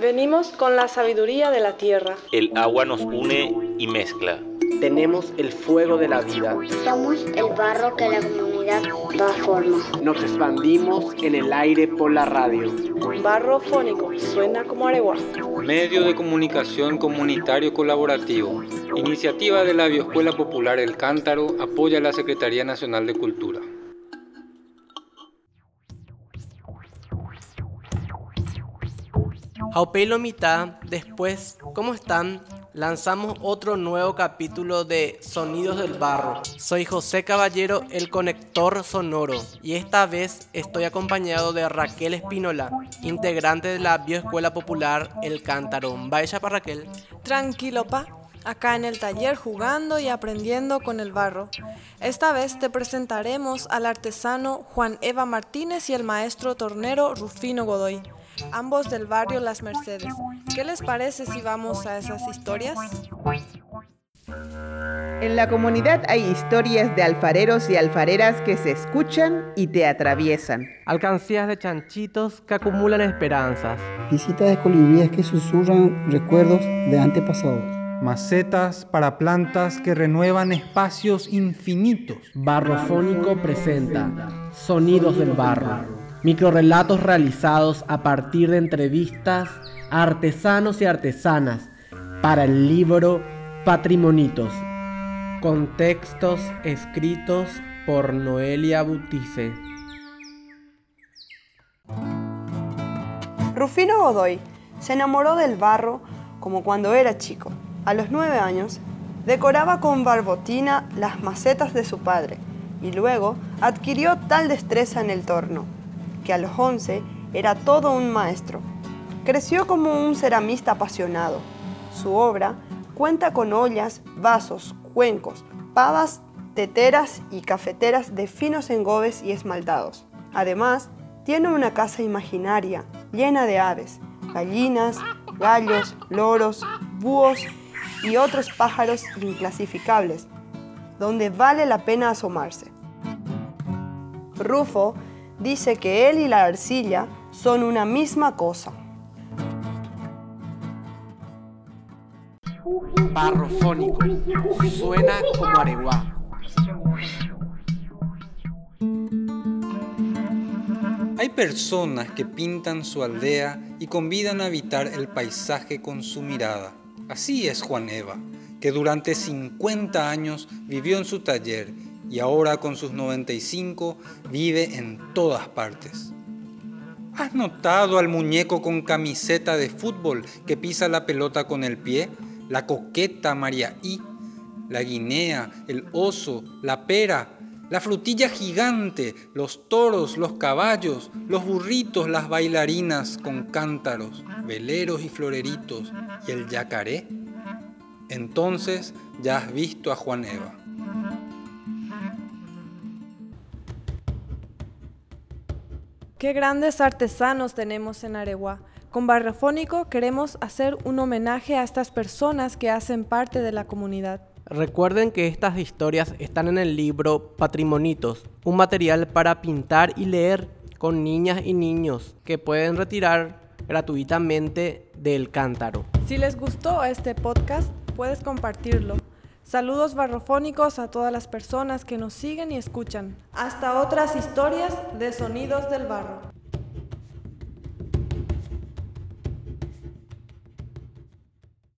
Venimos con la sabiduría de la tierra. El agua nos une y mezcla. Tenemos el fuego de la vida. Somos el barro que la comunidad da forma. Nos expandimos en el aire por la radio. Barro fónico, suena como Aregua. Medio de comunicación comunitario colaborativo. Iniciativa de la Bioescuela Popular El Cántaro apoya la Secretaría Nacional de Cultura. Jaupelo mitad, después, ¿cómo están? Lanzamos otro nuevo capítulo de Sonidos del Barro. Soy José Caballero, el conector sonoro, y esta vez estoy acompañado de Raquel Espínola, integrante de la Bioescuela Popular El Cántaro. Vaya para Raquel. Tranquilo, pa. Acá en el taller jugando y aprendiendo con el barro. Esta vez te presentaremos al artesano Juan Eva Martínez y el maestro tornero Rufino Godoy ambos del barrio Las Mercedes. ¿Qué les parece si vamos a esas historias? En la comunidad hay historias de alfareros y alfareras que se escuchan y te atraviesan. Alcancías de chanchitos que acumulan esperanzas. Visitas de colibríes que susurran recuerdos de antepasados. Macetas para plantas que renuevan espacios infinitos. Barrofónico presenta Sonidos del Barro microrelatos realizados a partir de entrevistas a artesanos y artesanas para el libro Patrimonitos, con textos escritos por Noelia Butice. Rufino Godoy se enamoró del barro como cuando era chico. A los nueve años, decoraba con barbotina las macetas de su padre y luego adquirió tal destreza en el torno que a los 11 era todo un maestro. Creció como un ceramista apasionado. Su obra cuenta con ollas, vasos, cuencos, pavas, teteras y cafeteras de finos engobes y esmaltados. Además, tiene una casa imaginaria llena de aves, gallinas, gallos, loros, búhos y otros pájaros inclasificables, donde vale la pena asomarse. Rufo dice que él y la arcilla son una misma cosa. Barrofónico. Suena como areguá. Hay personas que pintan su aldea y convidan a habitar el paisaje con su mirada. Así es Juan Eva, que durante 50 años vivió en su taller y ahora con sus 95 vive en todas partes. ¿Has notado al muñeco con camiseta de fútbol que pisa la pelota con el pie? La coqueta María I, la guinea, el oso, la pera, la frutilla gigante, los toros, los caballos, los burritos, las bailarinas con cántaros, veleros y floreritos y el yacaré. Entonces ya has visto a Juan Eva. Qué grandes artesanos tenemos en Areguá. Con Barrafónico queremos hacer un homenaje a estas personas que hacen parte de la comunidad. Recuerden que estas historias están en el libro Patrimonitos, un material para pintar y leer con niñas y niños que pueden retirar gratuitamente del cántaro. Si les gustó este podcast, puedes compartirlo. Saludos barrofónicos a todas las personas que nos siguen y escuchan. Hasta otras historias de Sonidos del Barro.